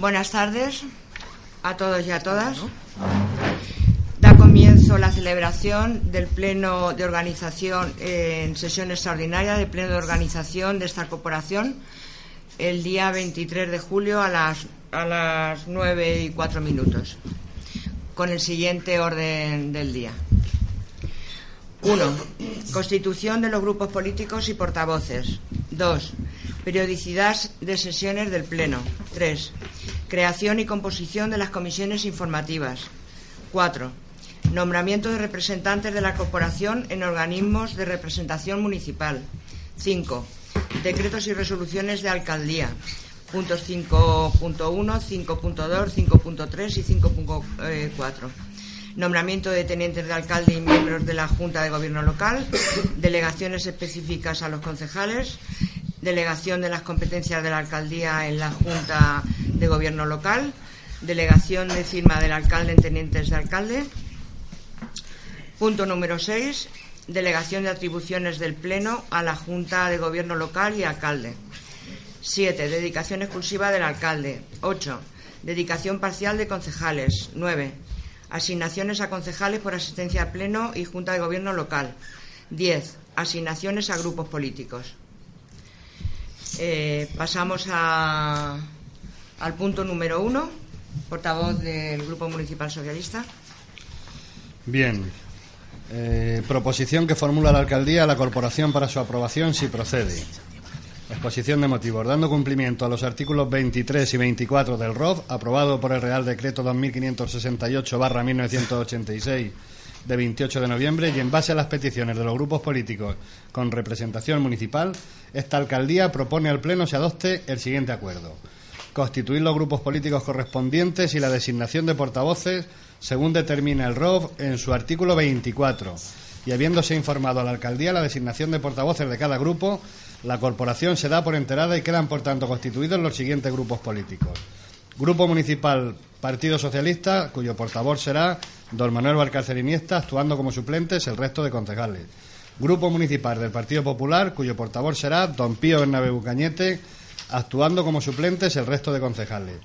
Buenas tardes a todos y a todas. Da comienzo la celebración del Pleno de Organización en sesión extraordinaria del Pleno de Organización de esta corporación el día 23 de julio a las, a las 9 y 4 minutos, con el siguiente orden del día. 1. Constitución de los grupos políticos y portavoces. 2. Periodicidad de sesiones del Pleno. 3. Creación y composición de las comisiones informativas. 4. Nombramiento de representantes de la corporación en organismos de representación municipal. 5. Decretos y resoluciones de alcaldía. Puntos 5.1, 5.2, 5.3 y 5.4 nombramiento de tenientes de alcalde y miembros de la Junta de Gobierno local, delegaciones específicas a los concejales, delegación de las competencias de la alcaldía en la Junta de Gobierno local, delegación de firma del alcalde en tenientes de alcalde. Punto número 6. Delegación de atribuciones del Pleno a la Junta de Gobierno local y alcalde. 7. Dedicación exclusiva del alcalde. 8. Dedicación parcial de concejales. 9 Asignaciones a concejales por asistencia a pleno y Junta de Gobierno local. 10. Asignaciones a grupos políticos. Eh, pasamos al punto número uno. Portavoz del Grupo Municipal Socialista. Bien. Eh, proposición que formula la alcaldía a la corporación para su aprobación si procede. Exposición de motivos. Dando cumplimiento a los artículos 23 y 24 del ROV, aprobado por el Real Decreto 2588-1986 de 28 de noviembre, y en base a las peticiones de los grupos políticos con representación municipal, esta alcaldía propone al Pleno se adopte el siguiente acuerdo. Constituir los grupos políticos correspondientes y la designación de portavoces según determina el ROV en su artículo 24 y habiéndose informado a la alcaldía la designación de portavoces de cada grupo, la corporación se da por enterada y quedan, por tanto, constituidos los siguientes grupos políticos. Grupo Municipal Partido Socialista, cuyo portavoz será don Manuel Valcárcel Iniesta, actuando como suplentes el resto de concejales. Grupo Municipal del Partido Popular, cuyo portavoz será don Pío Bernabé Bucañete, actuando como suplentes el resto de concejales.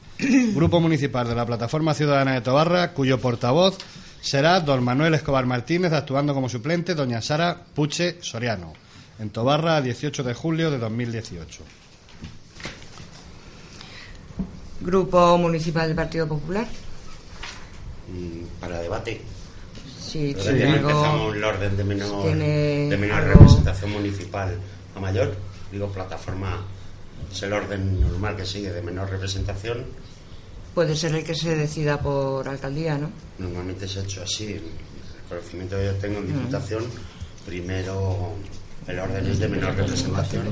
Grupo Municipal de la Plataforma Ciudadana de Tobarra, cuyo portavoz será don Manuel Escobar Martínez, actuando como suplente doña Sara Puche Soriano, en Tobarra, 18 de julio de 2018. Grupo Municipal del Partido Popular. Para debate. Sí, tiene algo, empezamos el orden de menor, tiene de menor algo- representación municipal a mayor. Digo, plataforma es el orden normal que sigue de menor representación. Puede ser el que se decida por alcaldía, ¿no? Normalmente se ha hecho así. El conocimiento que yo tengo en Diputación, primero el orden es de menor representación.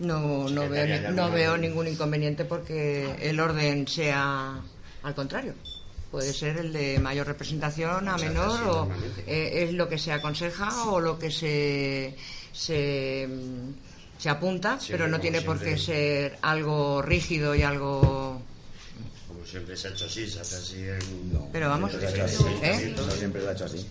No, no, veo, no veo ningún inconveniente porque el orden sea al contrario. Puede ser el de mayor representación a menor o eh, es lo que se aconseja o lo que se se, mm, se apunta, Siempre, pero no tiene por qué siempre. ser algo rígido y algo. Como siempre se ha hecho así, se hace así en. Pero vamos, en ¿eh? siempre lo ha hecho así.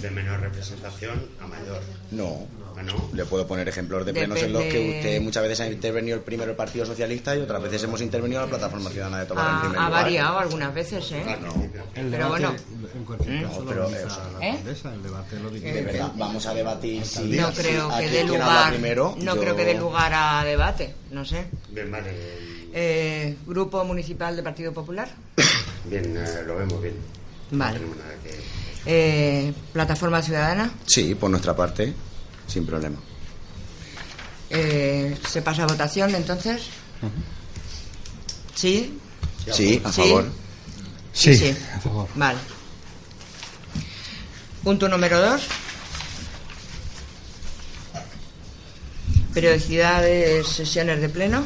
De menor representación a mayor. No. Ah, no. Le puedo poner ejemplos de plenos en los que usted muchas veces ha intervenido el primero el Partido Socialista y otras veces hemos intervenido la Plataforma Ciudadana de Tobar en Ha, primer ha lugar. variado algunas veces, ¿eh? Ah, no. El Pero bueno. en cualquier No, caso, lo pero, organiza eh, la ¿eh? alcaldesa, el debate lo De verdad, vamos a debatir si No creo que dé lugar, primero. no Yo- creo que dé lugar a debate, no sé. Bien, vale. Eh, Grupo Municipal del Partido Popular. Bien, eh, lo vemos bien. Vale. No tenemos nada que- Eh, Plataforma Ciudadana. Sí, por nuestra parte, sin problema. Eh, ¿Se pasa a votación entonces? ¿Sí? Sí, a Sí. favor. Sí, a favor. Vale. Punto número dos. Periodicidad de sesiones de pleno.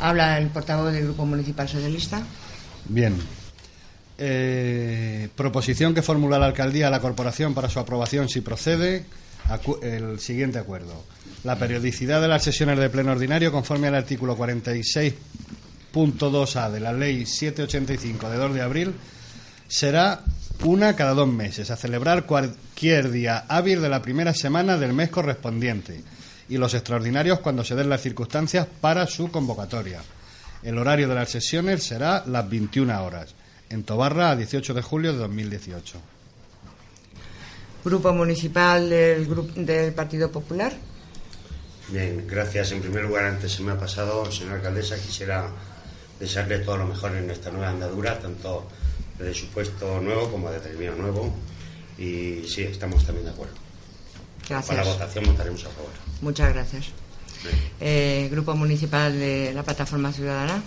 Habla el portavoz del Grupo Municipal Socialista. Bien. Eh, proposición que formula la alcaldía a la corporación para su aprobación si procede. El siguiente acuerdo. La periodicidad de las sesiones de pleno ordinario, conforme al artículo 46.2a de la Ley 785 de 2 de abril, será una cada dos meses, a celebrar cualquier día hábil de la primera semana del mes correspondiente y los extraordinarios cuando se den las circunstancias para su convocatoria. El horario de las sesiones será las 21 horas, en Tobarra a 18 de julio de 2018. Grupo Municipal del, del Partido Popular. Bien, gracias. En primer lugar, antes se me ha pasado, señora alcaldesa, quisiera desearle todo lo mejor en esta nueva andadura, tanto de su puesto nuevo como de termino nuevo. Y sí, estamos también de acuerdo. Gracias. Para la votación votaremos a favor. Muchas gracias. Eh, Grupo Municipal de la Plataforma Ciudadana.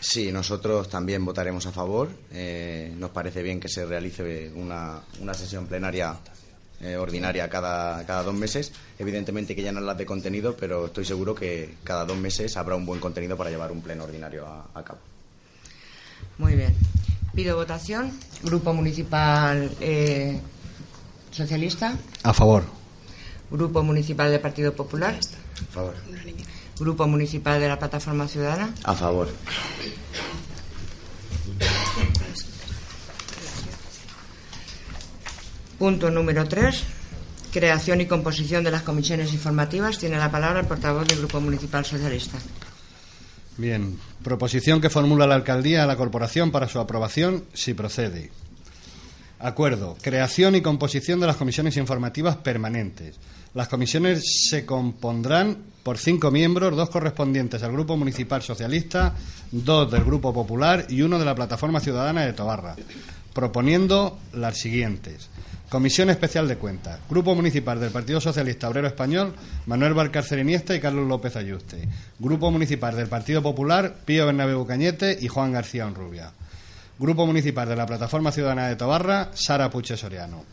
Sí, nosotros también votaremos a favor. Eh, nos parece bien que se realice una, una sesión plenaria eh, ordinaria cada, cada dos meses. Evidentemente que ya no es la de contenido, pero estoy seguro que cada dos meses habrá un buen contenido para llevar un pleno ordinario a, cabo. Muy bien. Pido votación. Grupo Municipal eh, Socialista. A favor. Grupo Municipal del Partido Popular. A favor. Grupo Municipal de la Plataforma Ciudadana. A favor. Punto número 3. Creación y composición de las comisiones informativas. Tiene la palabra el portavoz del Grupo Municipal Socialista. Bien. Proposición que formula la alcaldía a la corporación para su aprobación, si procede. Acuerdo. Creación y composición de las comisiones informativas permanentes. Las comisiones se compondrán por cinco miembros, dos correspondientes al Grupo Municipal Socialista, dos del Grupo Popular y uno de la Plataforma Ciudadana de Tobarra, proponiendo las siguientes. Comisión Especial de Cuentas. Grupo Municipal del Partido Socialista Obrero Español, Manuel Valcárcel Iniesta y Carlos López Ayuste. Grupo Municipal del Partido Popular, Pío Bernabé Cañete y Juan García Onrubia. Grupo Municipal de la Plataforma Ciudadana de Tobarra, Sara Puche Soriano.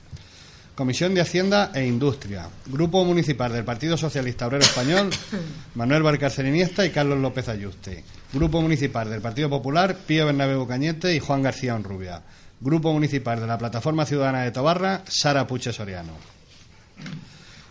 Comisión de Hacienda e Industria. Grupo Municipal del Partido Socialista Obrero Español, Manuel Valcárcel Iniesta y Carlos López Ayuste. Grupo Municipal del Partido Popular, Pío Bernabé Cañete y Juan García Onrubia. Grupo Municipal de la Plataforma Ciudadana de Tobarra, Sara Puche Soriano.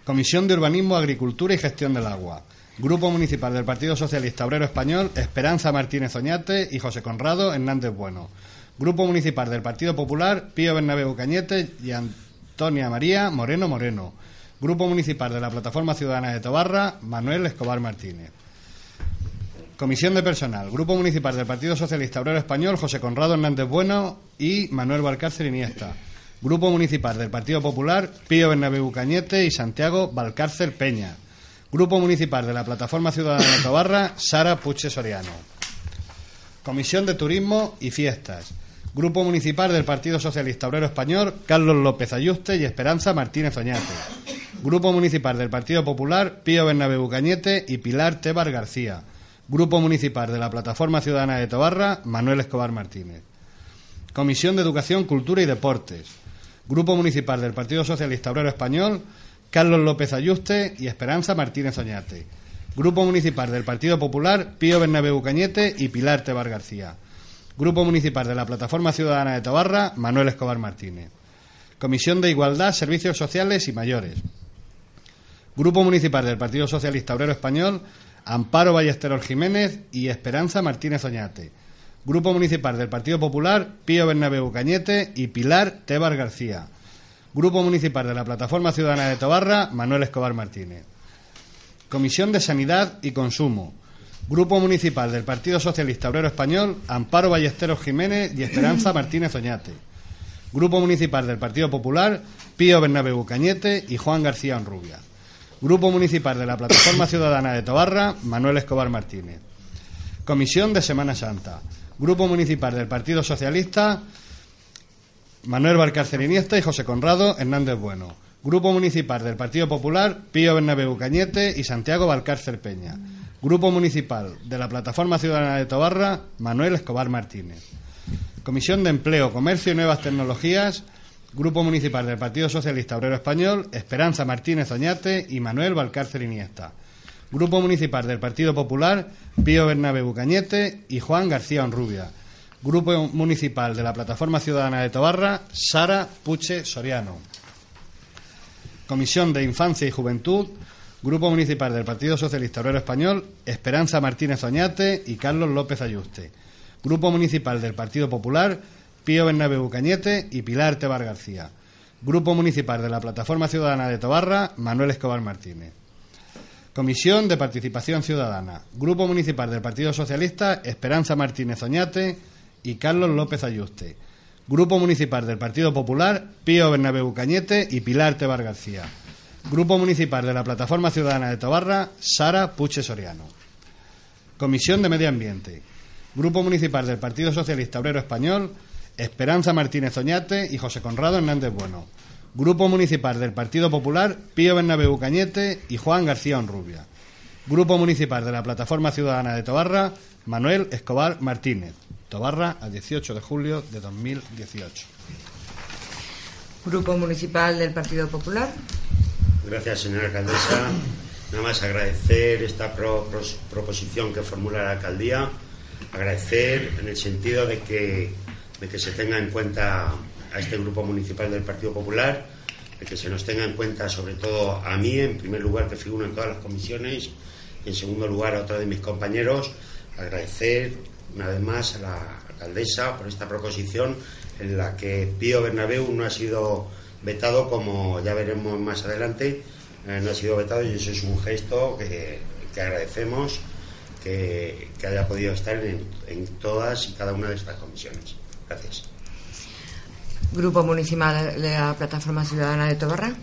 Comisión de Urbanismo, Agricultura y Gestión del Agua. Grupo Municipal del Partido Socialista Obrero Español, Esperanza Martínez Oñate y José Conrado Hernández Bueno. Grupo Municipal del Partido Popular, Pío Bernabé Cañete y Antonia María Moreno Moreno. Grupo Municipal de la Plataforma Ciudadana de Tobarra, Manuel Escobar Martínez. Comisión de Personal. Grupo Municipal del Partido Socialista Obrero Español, José Conrado Hernández Bueno y Manuel Valcárcel Iniesta. Grupo Municipal del Partido Popular, Pío Bernabé Cañete y Santiago Valcárcel Peña. Grupo Municipal de la Plataforma Ciudadana de Tobarra, Sara Puche Soriano. Comisión de Turismo y Fiestas. Grupo Municipal del Partido Socialista Obrero Español, Carlos López Ayuste y Esperanza Martínez Oñate. Grupo Municipal del Partido Popular, Pío Bernabé Cañete y Pilar Tebar García. Grupo Municipal de la Plataforma Ciudadana de Tobarra, Manuel Escobar Martínez. Comisión de Educación, Cultura y Deportes. Grupo Municipal del Partido Socialista Obrero Español, Carlos López Ayuste y Esperanza Martínez Oñate. Grupo Municipal del Partido Popular, Pío Bernabé Cañete y Pilar Tebar García. Grupo Municipal de la Plataforma Ciudadana de Tobarra, Manuel Escobar Martínez. Comisión de Igualdad, Servicios Sociales y Mayores. Grupo Municipal del Partido Socialista Obrero Español, Amparo Ballesteros Jiménez y Esperanza Martínez Oñate. Grupo Municipal del Partido Popular, Pío Bernabéu Cañete y Pilar Tebar García. Grupo Municipal de la Plataforma Ciudadana de Tobarra, Manuel Escobar Martínez. Comisión de Sanidad y Consumo. Grupo Municipal del Partido Socialista Obrero Español, Amparo Ballesteros Jiménez y Esperanza Martínez Oñate. Grupo Municipal del Partido Popular, Pío Bernabéu Cañete y Juan García Onrubia. Grupo Municipal de la Plataforma Ciudadana de Tobarra, Manuel Escobar Martínez. Comisión de Semana Santa. Grupo Municipal del Partido Socialista, Manuel Valcárcel Iniesta y José Conrado Hernández Bueno. Grupo Municipal del Partido Popular, Pío Bernabéu Cañete y Santiago Valcárcel Peña. Grupo Municipal de la Plataforma Ciudadana de Tobarra, Manuel Escobar Martínez. Comisión de Empleo, Comercio y Nuevas Tecnologías, Grupo Municipal del Partido Socialista Obrero Español, Esperanza Martínez Oñate y Manuel Valcárcel Iniesta. Grupo Municipal del Partido Popular, Pío Bernabé Bucañete y Juan García Onrubia. Grupo Municipal de la Plataforma Ciudadana de Tobarra, Sara Puche Soriano. Comisión de Infancia y Juventud, Grupo Municipal del Partido Socialista Obrero Español, Esperanza Martínez Oñate y Carlos López Ayuste. Grupo Municipal del Partido Popular, Pío Bernabé Bucañete y Pilar Tebar García. Grupo Municipal de la Plataforma Ciudadana de Tobarra, Manuel Escobar Martínez. Comisión de Participación Ciudadana. Grupo Municipal del Partido Socialista, Esperanza Martínez Oñate y Carlos López Ayuste. Grupo Municipal del Partido Popular, Pío Bernabéu Cañete y Pilar Tebar García. Grupo Municipal de la Plataforma Ciudadana de Tobarra, Sara Puche Soriano. Comisión de Medio Ambiente. Grupo Municipal del Partido Socialista Obrero Español, Esperanza Martínez Oñate y José Conrado Hernández Bueno. Grupo Municipal del Partido Popular, Pío Bernabéu Cañete y Juan García Onrubia. Grupo Municipal de la Plataforma Ciudadana de Tobarra, Manuel Escobar Martínez. Tobarra, a 18 de julio de 2018. Grupo Municipal del Partido Popular. Gracias, señora alcaldesa. Nada más agradecer esta proposición que formula la alcaldía. Agradecer en el sentido de que, de que se tenga en cuenta a este grupo municipal del Partido Popular, de que se nos tenga en cuenta sobre todo a mí, en primer lugar, que figuro en todas las comisiones, y en segundo lugar a otro de mis compañeros. Agradecer una vez más a la alcaldesa por esta proposición en la que Pío Bernabéu no ha sido vetado, como ya veremos más adelante, eh, no ha sido vetado y eso es un gesto que, agradecemos que, haya podido estar en, en, todas y cada una de estas comisiones. Gracias. Grupo Municipal de la Plataforma Ciudadana de Tobarra.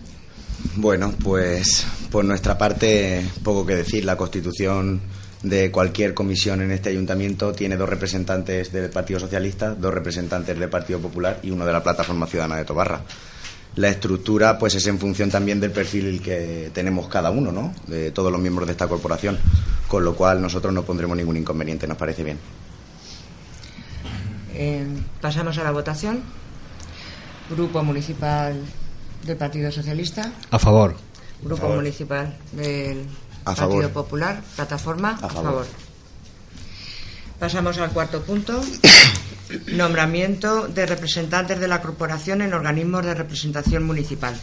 Bueno, pues por nuestra parte, poco que decir. La Constitución de cualquier comisión en este ayuntamiento tiene dos representantes del Partido Socialista, dos representantes del Partido Popular y uno de la Plataforma Ciudadana de Tobarra. La estructura pues es en función también del perfil que tenemos cada uno, ¿no? De todos los miembros de esta corporación, con lo cual nosotros no pondremos ningún inconveniente, nos parece bien. Eh, pasamos a la votación. Grupo Municipal del Partido Socialista. A favor. Grupo Municipal del Partido Popular, plataforma, a, favor. Pasamos al cuarto punto. Nombramiento de representantes de la corporación en organismos de representación municipal.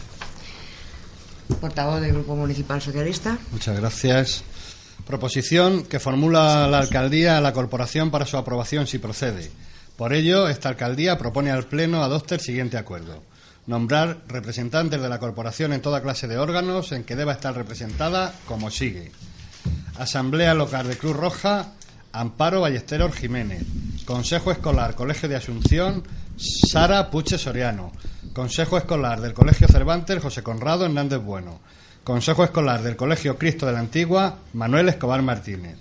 Portavoz del Grupo Municipal Socialista. Muchas gracias. Proposición que formula la alcaldía a la corporación para su aprobación si procede. Por ello, esta alcaldía propone al Pleno adopte el siguiente acuerdo nombrar representantes de la corporación en toda clase de órganos en que deba estar representada como sigue. Asamblea Local de Cruz Roja, Amparo Ballesteros Jiménez. Consejo Escolar Colegio de Asunción, Sara Puche Soriano. Consejo Escolar del Colegio Cervantes, José Conrado Hernández Bueno. Consejo Escolar del Colegio Cristo de la Antigua, Manuel Escobar Martínez.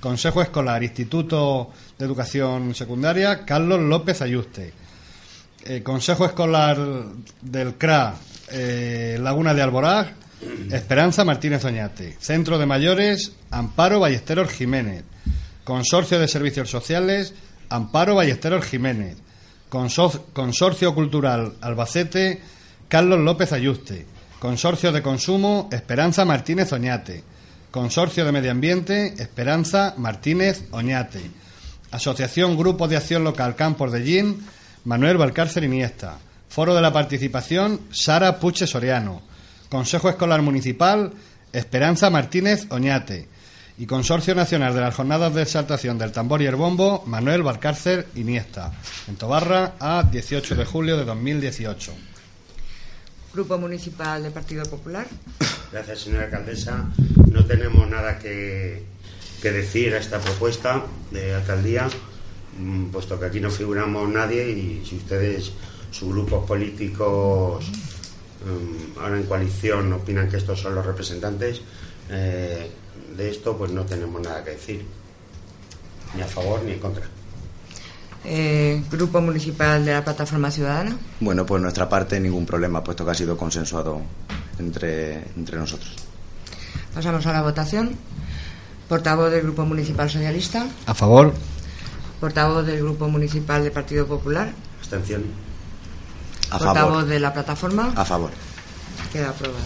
Consejo Escolar Instituto de Educación Secundaria, Carlos López Ayuste. Eh, Consejo Escolar del CRA eh, Laguna de Alboraj, Esperanza Martínez Oñate. Centro de Mayores, Amparo Ballesteros Jiménez. Consorcio de Servicios Sociales, Amparo Ballesteros Jiménez. Consorcio Cultural Albacete, Carlos López Ayuste. Consorcio de Consumo, Esperanza Martínez Oñate. Consorcio de Medio Ambiente, Esperanza Martínez Oñate. Asociación Grupo de Acción Local Campos de Gin, Manuel Valcárcel Iniesta. Foro de la Participación, Sara Puche Soriano. Consejo Escolar Municipal, Esperanza Martínez Oñate. Y Consorcio Nacional de las Jornadas de Exaltación del Tambor y el Bombo, Manuel Valcárcel Iniesta. En Tobarra, a 18 de julio de 2018. Grupo Municipal del Partido Popular. Gracias, señora alcaldesa. No tenemos nada que, que decir a esta propuesta de alcaldía. Mm, puesto que aquí no figuramos nadie y si ustedes, sus grupos políticos, mm, ahora en coalición, opinan que estos son los representantes eh, de esto, pues no tenemos nada que decir, ni a favor ni en contra. Eh, Grupo Municipal de la Plataforma Ciudadana. Bueno, pues nuestra parte ningún problema, puesto que ha sido consensuado entre, entre nosotros. Pasamos a la votación. Portavoz del Grupo Municipal Socialista. A favor. Portavoz del Grupo Municipal del Partido Popular. Abstención. A Portavoz de la plataforma. A favor. Queda aprobada.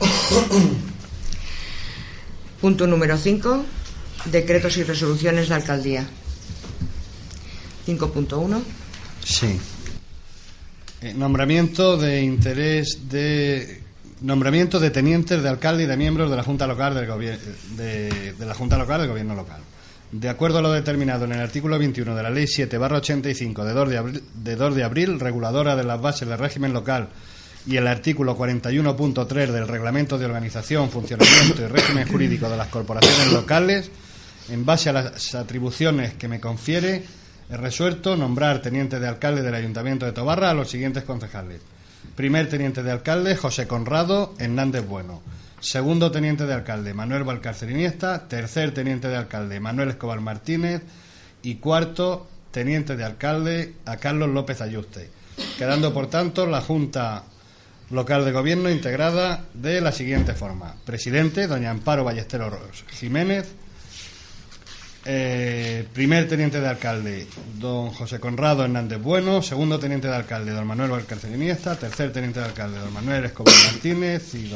Punto número 5. Decretos y resoluciones de alcaldía. 5.1. Sí. Eh, nombramiento de interés de nombramiento de tenientes de alcalde y de miembros de la Junta Local del Gobierno de la Junta Local del Gobierno Local. De acuerdo a lo determinado en el artículo 21 de la Ley 7-85 de, 2 de, abril, de 2 de abril, reguladora de las bases del régimen local y el artículo 41.3 del Reglamento de Organización, Funcionamiento y Régimen Jurídico de las Corporaciones Locales, en base a las atribuciones que me confiere, he resuelto nombrar teniente de alcalde del Ayuntamiento de Tobarra a los siguientes concejales. Primer teniente de alcalde, José Conrado Hernández Bueno. Segundo teniente de alcalde, Manuel Valcárcel Iniesta. Tercer teniente de alcalde, Manuel Escobar Martínez. Y cuarto teniente de alcalde, a Carlos López Ayuste. Quedando, por tanto, la Junta Local de Gobierno integrada de la siguiente forma. Presidente, doña Amparo Ballesteros Jiménez. Eh, primer teniente de alcalde, don José Conrado Hernández Bueno. Segundo teniente de alcalde, don Manuel Valcárcel Iniesta. Tercer teniente de alcalde, don Manuel Escobar Martínez. Y,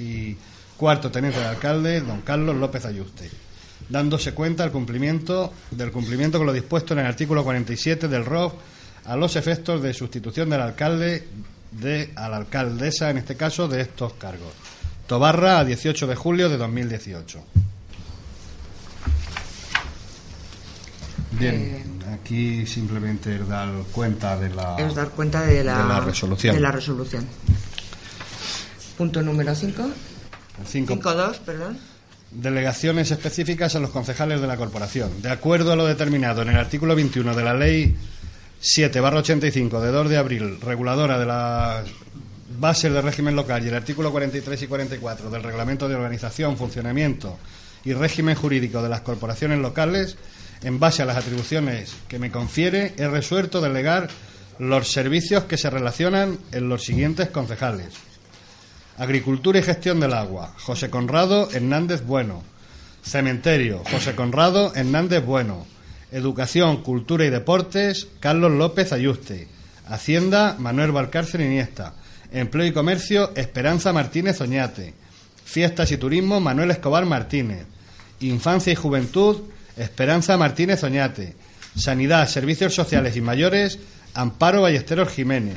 y cuarto teniente de alcalde, don Carlos López Ayuste. Dándose cuenta del cumplimiento, del cumplimiento con lo dispuesto en el artículo 47 del ROF a los efectos de sustitución del alcalde de, a la alcaldesa, en este caso, de estos cargos. Tobarra, a 18 de julio de 2018. Bien, Eh, aquí simplemente es dar cuenta de la, Es dar cuenta de la, de la resolución. de la resolución. Punto número 5. Cinco- 5.2, perdón. Delegaciones específicas a los concejales de la corporación. De acuerdo a lo determinado en el artículo 21 de la Ley 7-85 de 2 de abril, reguladora de las bases del régimen local, y el artículo 43 y 44 del Reglamento de Organización, Funcionamiento y Régimen Jurídico de las Corporaciones Locales, en base a las atribuciones que me confiere, he resuelto delegar los servicios que se relacionan en los siguientes concejales. Agricultura y gestión del agua, José Conrado Hernández Bueno. Cementerio, José Conrado Hernández Bueno. Educación, Cultura y Deportes, Carlos López Ayuste. Hacienda, Manuel Valcárcel Iniesta. Empleo y Comercio, Esperanza Martínez Oñate. Fiestas y Turismo, Manuel Escobar Martínez. Infancia y Juventud, Esperanza Martínez Oñate. Sanidad, Servicios Sociales y Mayores, Amparo Ballesteros Jiménez.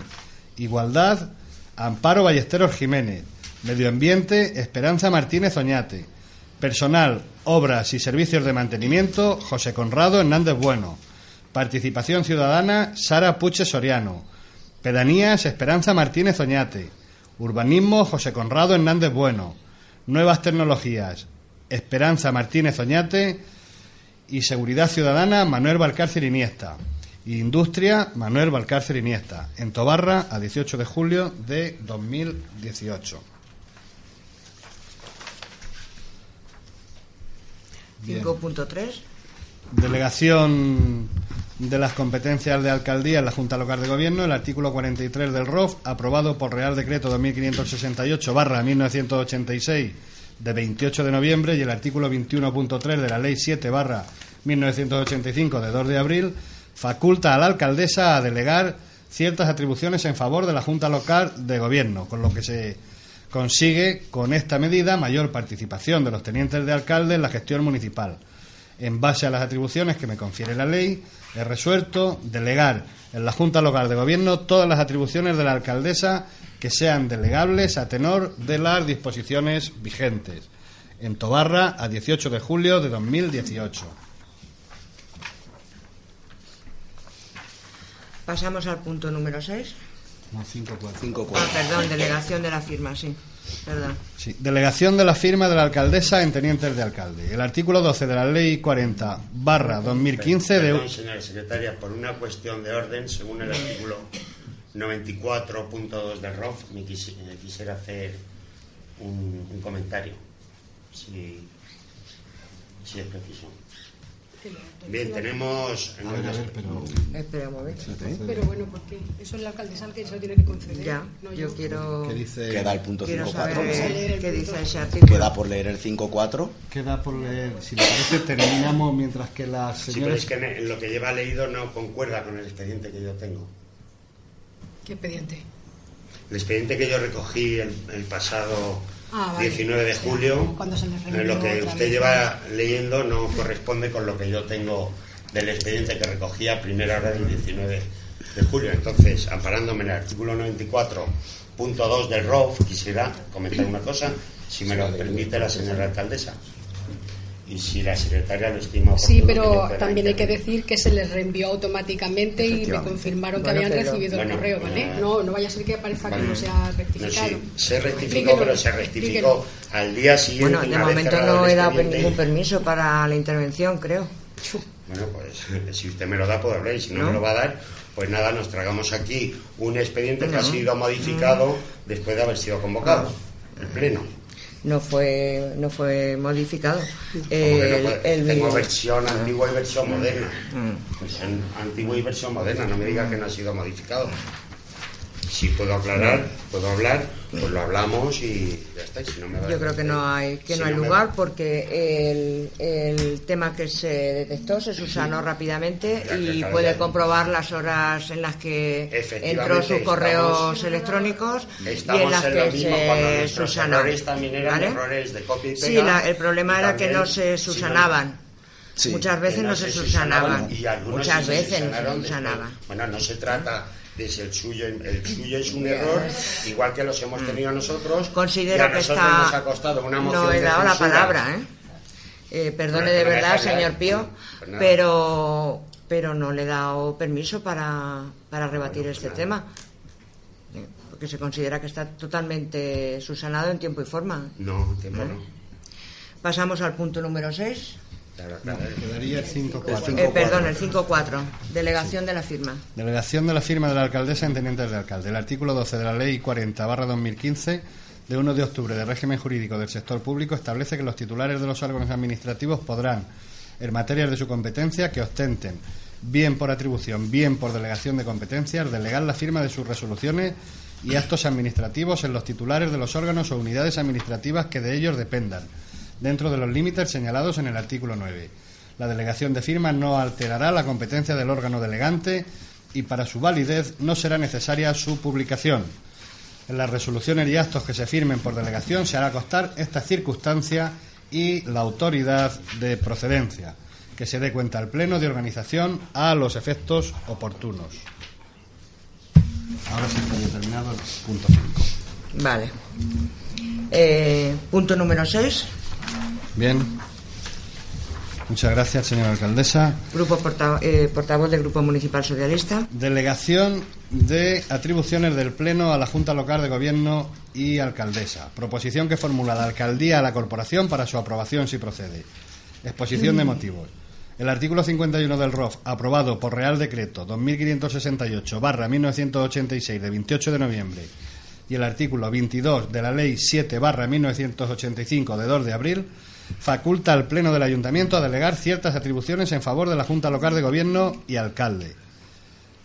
Igualdad, Amparo Ballesteros Jiménez. Medio Ambiente, Esperanza Martínez Oñate. Personal, Obras y Servicios de Mantenimiento, José Conrado Hernández Bueno. Participación Ciudadana, Sara Puche Soriano. Pedanías, Esperanza Martínez Oñate. Urbanismo, José Conrado Hernández Bueno. Nuevas Tecnologías, Esperanza Martínez Oñate. Y Seguridad Ciudadana, Manuel Valcárcel Iniesta. Y Industria, Manuel Valcárcel Iniesta. En Tobarra, a 18 de julio de 2018. 5.3. Delegación de las competencias de alcaldía en la Junta Local de Gobierno, el artículo 43 del ROF, aprobado por Real Decreto 2568 barra 1986 de 28 de noviembre y el artículo 21.3 de la Ley 7 barra 1985 de 2 de abril, faculta a la alcaldesa a delegar ciertas atribuciones en favor de la Junta Local de Gobierno, con lo que se consigue con esta medida mayor participación de los tenientes de alcalde en la gestión municipal. En base a las atribuciones que me confiere la ley, he resuelto delegar en la Junta Local de Gobierno todas las atribuciones de la alcaldesa que sean delegables a tenor de las disposiciones vigentes. En Tobarra, a 18 de julio de 2018. Pasamos al punto número 6. Cinco, Ah, perdón, delegación de la firma, sí. Perdón. Sí, delegación de la firma de la alcaldesa en tenientes de alcalde. El artículo 12 de la Ley 40 barra 2015 Perdón, de... señora secretaria, por una cuestión de orden, según el artículo 94.2 del ROF, me quisi- quisiera hacer un, un comentario, si, si es preciso. Bien, tenemos... en el- Espera un momento. Pero bueno, ¿por qué? Eso es la alcaldesa que se lo tiene que conceder. Ya, no yo quiero, Queda el punto quiero 5.4. saber qué dice ese artículo. Queda por leer el 5.4. Queda por leer, si le parece, terminamos mientras que las Sí, pero señoras... es que en lo que lleva leído no concuerda con el expediente que yo tengo. ¿Qué expediente? El expediente que yo recogí el, el pasado Ah, vale. 19 de julio, se lo que usted lleva leyendo no corresponde con lo que yo tengo del expediente que recogí a primera hora del 19 de julio. Entonces, amparándome en el artículo 94.2 del ROF, quisiera comentar una cosa, si me lo permite la señora alcaldesa. Y si la secretaria lo estima Sí, pero también hay que decir que se les reenvió automáticamente y me confirmaron que habían pero- recibido el correo, ¿vale? eh, No, no vaya a ser que parezca que no se ha No, rectificado. sí, se rectificó, pero se rectificó al día siguiente. Bueno, de momento no he dado ningún permiso para la intervención, creo. Bueno, pues si usted me lo da, puedo hablar. Y si no, ¿No? me lo va a dar, pues nada, nos tragamos aquí un expediente que ha sido modificado después de haber sido convocado. El pleno. No fue, no fue modificado. No El- el Tengo versión antigua y versión moderna. Mm. Versión antigua y versión moderna. No me diga que no ha sido modificado. Si puedo aclarar, puedo hablar, pues lo hablamos y ya está. y si no me Yo creo que no hay que si no hay lugar va- porque el, el tema que se detectó se subsanó rápidamente Ya, y claro, puede ya. comprobar las horas en las que entró sus correos estamos- electrónicos y en las en que se errores también eran ¿vale? errores de copia y pega. Sí, la- el problema y era que no se si no- subsanaban. Sí, Muchas veces no, se subsanaban. y Muchas se veces no se subsanaban. Bueno, no se trata de si el suyo, el suyo es un error, igual que los hemos tenido nosotros. y Considero que está. nos ha costado una moción no he de dado la palabra, ¿eh? Eh, perdone Bueno, de verdad, señor ¿eh? Pío, Pues pero pero no le he dado permiso para, para rebatir Bueno, pues este nada. tema. Eh, Porque se considera que está totalmente subsanado en tiempo y forma. No, tiempo no. Pasamos al punto número 6. Claro, claro. Quedaría el 5-4. Eh, perdón, el 5.4. Delegación de la firma. Delegación de la firma de la alcaldesa en tenientes de alcalde. El artículo 12 de la Ley 40-2015 de 1 de octubre de régimen jurídico del sector público establece que los titulares de los órganos administrativos podrán, en materias de su competencia que ostenten, bien por atribución, bien por delegación de competencias, delegar la firma de sus resoluciones y actos administrativos en los titulares de los órganos o unidades administrativas que de ellos dependan, dentro de los límites señalados en el artículo 9. La delegación de firma no alterará la competencia del órgano delegante y para su validez no será necesaria su publicación. En las resoluciones y actos que se firmen por delegación se hará constar esta circunstancia y la autoridad de procedencia, que se dé cuenta al Pleno de organización a los efectos oportunos. Ahora sí está terminado el punto 5. Vale. Eh, punto número 6. Bien. Muchas gracias, señora alcaldesa. Grupo porta- eh, portavoz del Grupo Municipal Socialista. Delegación de atribuciones del Pleno a la Junta Local de Gobierno y alcaldesa. Proposición que formula la alcaldía a la corporación para su aprobación si procede. Exposición de motivos. El artículo 51 del ROF, aprobado por Real Decreto 2568-1986 de 28 de noviembre, y el artículo 22 de la Ley 7-1985 de 2 de abril, faculta al Pleno del Ayuntamiento a delegar ciertas atribuciones en favor de la Junta Local de Gobierno y alcalde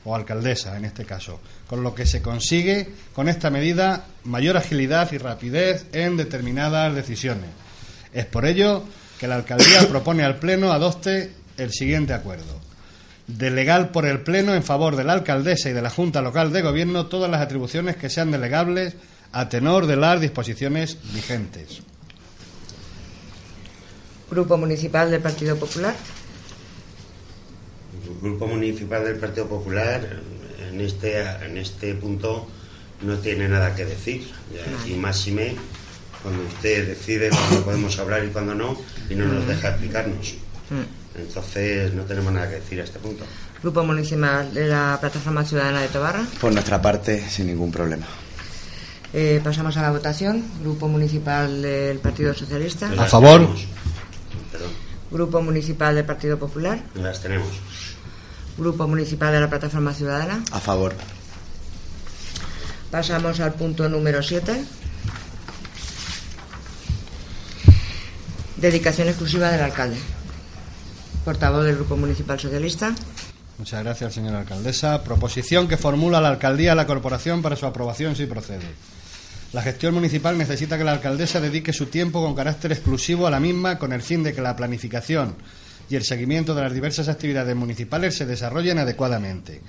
o alcaldesa en este caso, con lo que se consigue con esta medida mayor agilidad y rapidez en determinadas decisiones. Es por ello que la alcaldía propone al Pleno adopte el siguiente acuerdo. Delegar por el Pleno en favor de la alcaldesa y de la Junta Local de Gobierno todas las atribuciones que sean delegables a tenor de las disposiciones vigentes. Grupo Municipal del Partido Popular. El Grupo Municipal del Partido Popular en este, en este punto no tiene nada que decir. Ya, Y máxime cuando usted decide cuándo podemos hablar y cuándo no y no nos deja explicarnos. Entonces no tenemos nada que decir a este punto. Grupo Municipal de la Plataforma Ciudadana de Tobarra. Por nuestra parte, sin ningún problema. Eh, pasamos a la votación. Grupo Municipal del Partido Socialista. A favor. Perdón, Grupo Municipal del Partido Popular. las tenemos. Grupo Municipal de la Plataforma Ciudadana. A favor. Pasamos al punto número 7. Dedicación exclusiva del alcalde. Portavoz del Grupo Municipal Socialista. Muchas gracias, señora alcaldesa. Proposición que formula la alcaldía a la corporación para su aprobación si procede. La gestión municipal necesita que la alcaldesa dedique su tiempo con carácter exclusivo a la misma con el fin de que la planificación y el seguimiento de las diversas actividades municipales se desarrollen adecuadamente.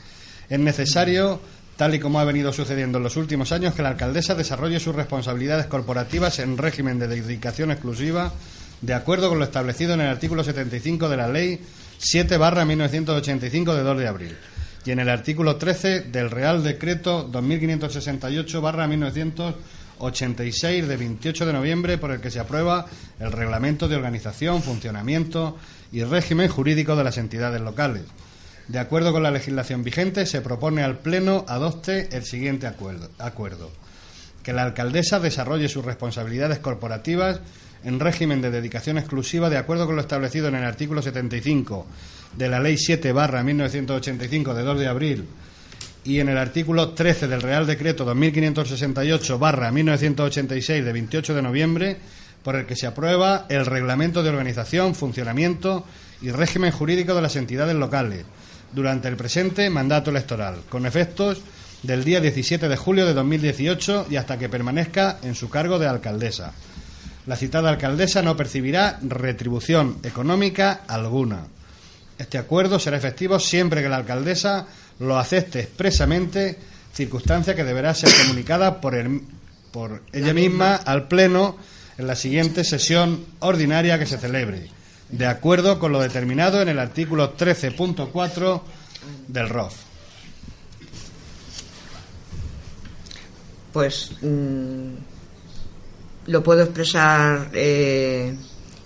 Es necesario, tal y como ha venido sucediendo en los últimos años, que la alcaldesa desarrolle sus responsabilidades corporativas en régimen de dedicación exclusiva de acuerdo con lo establecido en el artículo 75 de la Ley 7-1985 de 2 de abril y en el artículo 13 del Real Decreto 2568-1986 86 de 28 de noviembre por el que se aprueba el reglamento de organización, funcionamiento y régimen jurídico de las entidades locales. De acuerdo con la legislación vigente, se propone al Pleno adopte el siguiente acuerdo. acuerdo que la alcaldesa desarrolle sus responsabilidades corporativas en régimen de dedicación exclusiva de acuerdo con lo establecido en el artículo 75 de la Ley 7 barra 1985 de 2 de abril y en el artículo 13 del Real Decreto 2568 barra 1986 de 28 de noviembre por el que se aprueba el Reglamento de Organización, Funcionamiento y Régimen Jurídico de las Entidades Locales durante el presente mandato electoral, con efectos del día 17 de julio de 2018 y hasta que permanezca en su cargo de alcaldesa. La citada alcaldesa no percibirá retribución económica alguna. Este acuerdo será efectivo siempre que la alcaldesa lo acepte expresamente, circunstancia que deberá ser comunicada por, por ella misma al Pleno en la siguiente sesión ordinaria que se celebre, de acuerdo con lo determinado en el artículo 13.4 del ROF. Pues mm, lo puedo expresar eh,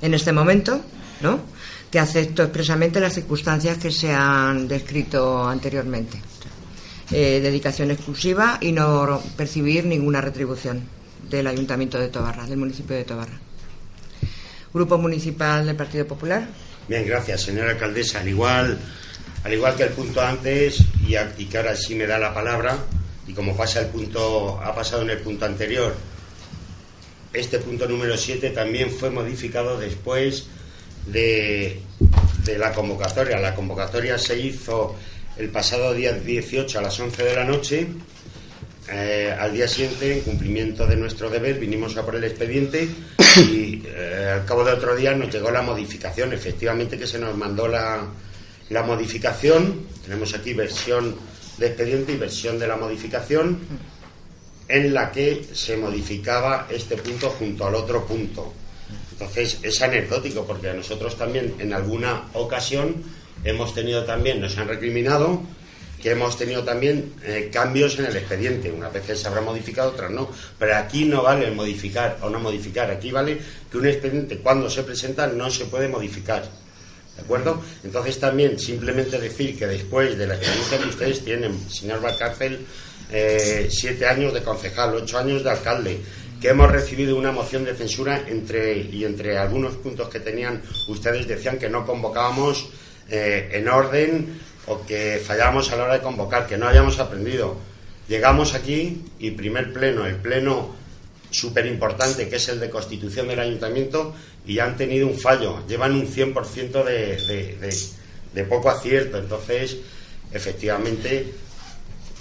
en este momento, ¿no? Que acepto expresamente las circunstancias que se han descrito anteriormente. Eh, dedicación exclusiva y no percibir ninguna retribución del Ayuntamiento de Tobarra, del municipio de Tobarra. Grupo Municipal del Partido Popular. Bien, gracias, señora alcaldesa. Al igual, al igual que el punto antes, y, y que ahora sí me da la palabra, y como pasa el punto, ha pasado en el punto anterior, este punto número 7 también fue modificado después de, la convocatoria. La convocatoria se hizo el pasado día 18 a las 11 de la noche. Eh, al día siguiente, en cumplimiento de nuestro deber, vinimos a por el expediente y eh, al cabo de otro día nos llegó la modificación. Efectivamente que se nos mandó la, la modificación. Tenemos aquí versión de expediente y versión de la modificación en la que se modificaba este punto junto al otro punto. Entonces es anecdótico porque a nosotros también en alguna ocasión hemos tenido también, nos han recriminado que hemos tenido también eh, cambios en el expediente. Unas veces se habrá modificado, otras no. Pero aquí no vale modificar o no modificar. Aquí vale que un expediente cuando se presenta no se puede modificar. ¿De acuerdo? Entonces también simplemente decir que después de la experiencia que ustedes tienen, señor Valcárcel, eh, siete años de concejal, ocho años de alcalde, que hemos recibido una moción de censura entre, y entre algunos puntos que tenían ustedes decían que no convocábamos eh, en orden o que fallábamos a la hora de convocar, que no habíamos aprendido. Llegamos aquí y primer pleno, el pleno súper importante que es el de constitución del ayuntamiento y han tenido un fallo, llevan un 100% de, de, de poco acierto. Entonces, efectivamente,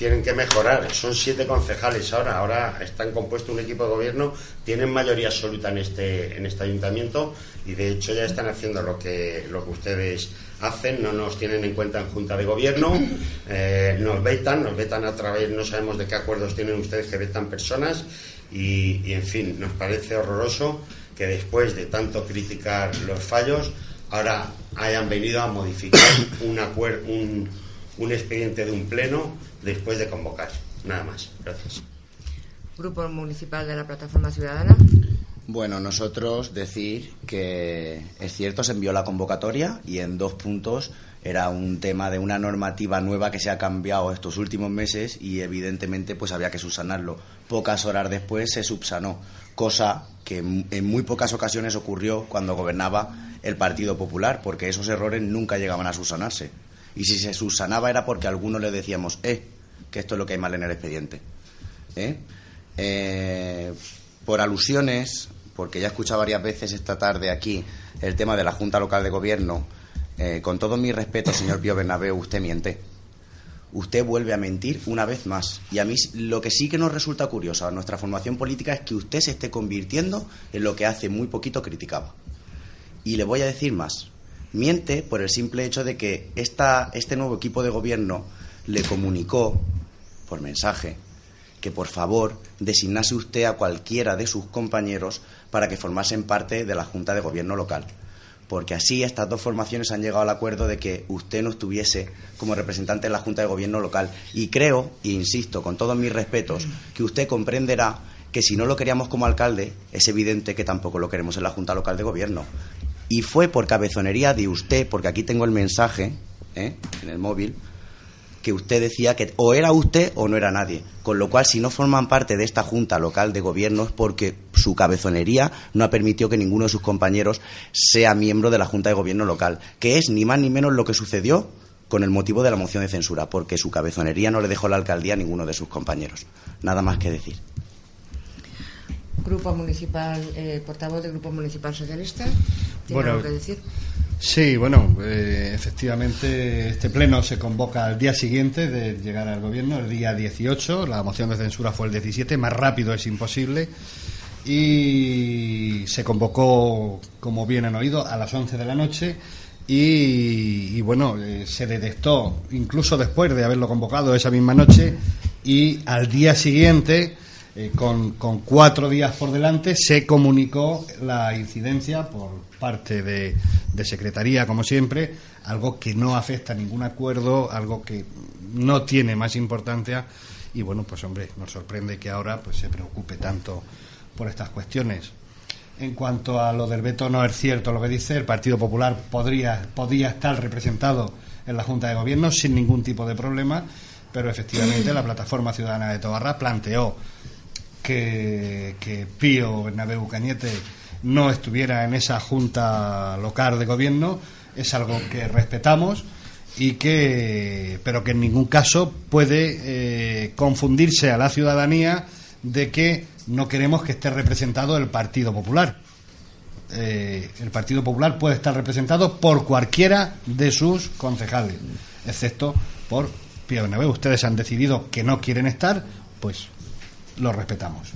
tienen que mejorar. Son siete concejales ahora, ahora están compuesto un equipo de gobierno, tienen mayoría absoluta en este, en este ayuntamiento y de hecho ya están haciendo lo que, lo que ustedes hacen, no nos tienen en cuenta en junta de gobierno, eh, nos vetan, nos vetan a través, no sabemos de qué acuerdos tienen ustedes que vetan personas y, y en fin, nos parece horroroso que después de tanto criticar los fallos, ahora hayan venido a modificar un, un, un expediente de un pleno después de convocar. Nada más. Gracias. Grupo Municipal de la Plataforma Ciudadana. Bueno, nosotros decir que es cierto, se envió la convocatoria y en dos puntos era un tema de una normativa nueva que se ha cambiado estos últimos meses y evidentemente pues había que subsanarlo. Pocas horas después se subsanó, cosa que en muy pocas ocasiones ocurrió cuando gobernaba el Partido Popular, porque esos errores nunca llegaban a subsanarse. Y si se subsanaba era porque a algunos le decíamos, eh, que esto es lo que hay mal en el expediente. ¿Eh? Eh, por alusiones, porque ya he escuchado varias veces esta tarde aquí el tema de la Junta Local de Gobierno, eh, con todo mi respeto, señor Pío Bernabéu, usted miente. Usted vuelve a mentir una vez más. Y a mí lo que sí que nos resulta curioso a nuestra formación política es que usted se esté convirtiendo en lo que hace muy poquito criticaba. Y le voy a decir más miente por el simple hecho de que esta, este nuevo equipo de gobierno le comunicó por mensaje que por favor designase usted a cualquiera de sus compañeros para que formasen parte de la Junta de Gobierno local. Porque así estas dos formaciones han llegado al acuerdo de que usted no estuviese como representante de la Junta de Gobierno local. Y creo, e insisto, con todos mis respetos, que usted comprenderá que si no lo queríamos como alcalde, es evidente que tampoco lo queremos en la Junta Local de Gobierno. Y fue por cabezonería de usted, porque aquí tengo el mensaje ¿eh? en el móvil, que usted decía que o era usted o no era nadie. Con lo cual, si no forman parte de esta Junta Local de Gobierno es porque su cabezonería no ha permitido que ninguno de sus compañeros sea miembro de la Junta de Gobierno local, que es ni más ni menos lo que sucedió con el motivo de la moción de censura, porque su cabezonería no le dejó la alcaldía a ninguno de sus compañeros. Nada más que decir. Grupo Municipal, eh, portavoz del Grupo Municipal Socialista, ¿tiene Bueno, algo que decir? Sí, bueno, eh, efectivamente este pleno se convoca al día siguiente de llegar al gobierno, el día 18, la moción de censura fue el 17, más rápido es imposible, y se convocó, como bien han oído, a las 11 de la noche. Y, y, bueno, eh, se detectó incluso después de haberlo convocado esa misma noche y al día siguiente, eh, con, cuatro días por delante, se comunicó la incidencia por parte de, Secretaría, como siempre, algo que no afecta a ningún acuerdo, algo que no tiene más importancia y bueno, pues hombre, nos sorprende que ahora pues se preocupe tanto por estas cuestiones. En cuanto a lo del veto, no es cierto lo que dice. El Partido Popular podría, podía estar representado en la Junta de Gobierno sin ningún tipo de problema, pero efectivamente la Plataforma Ciudadana de Tobarra planteó que, Pío Bernabéu Cañete no estuviera en esa Junta Local de Gobierno. Es algo que respetamos y que pero que en ningún caso puede eh, confundirse a la ciudadanía de que no queremos que esté representado el Partido Popular. Eh, el Partido Popular puede estar representado por cualquiera de sus concejales, excepto por Pío Bernabéu. Ustedes han decidido que no quieren estar, pues lo respetamos.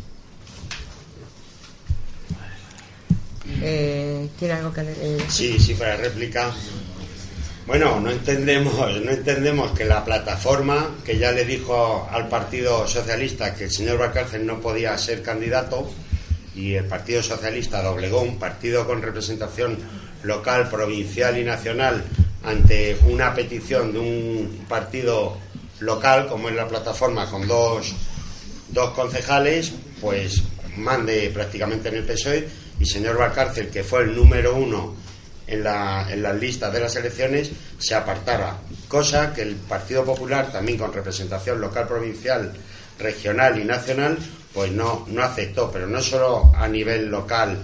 Eh, ¿Tiene algo que eh, Sí, sí, para réplica. Bueno, no entendemos, no entendemos que la plataforma que ya le dijo al Partido Socialista que el señor Valcárcel no podía ser candidato y el Partido Socialista doblegó un partido con representación local, provincial y nacional ante una petición de un partido local como es la plataforma con dos, dos concejales, pues mande prácticamente en el PSOE y señor Valcárcel, que fue el número uno en, la, en las listas de las elecciones se apartara, cosa que el Partido Popular, también con representación local, provincial, regional y nacional, pues no, no aceptó, pero no solo a nivel local,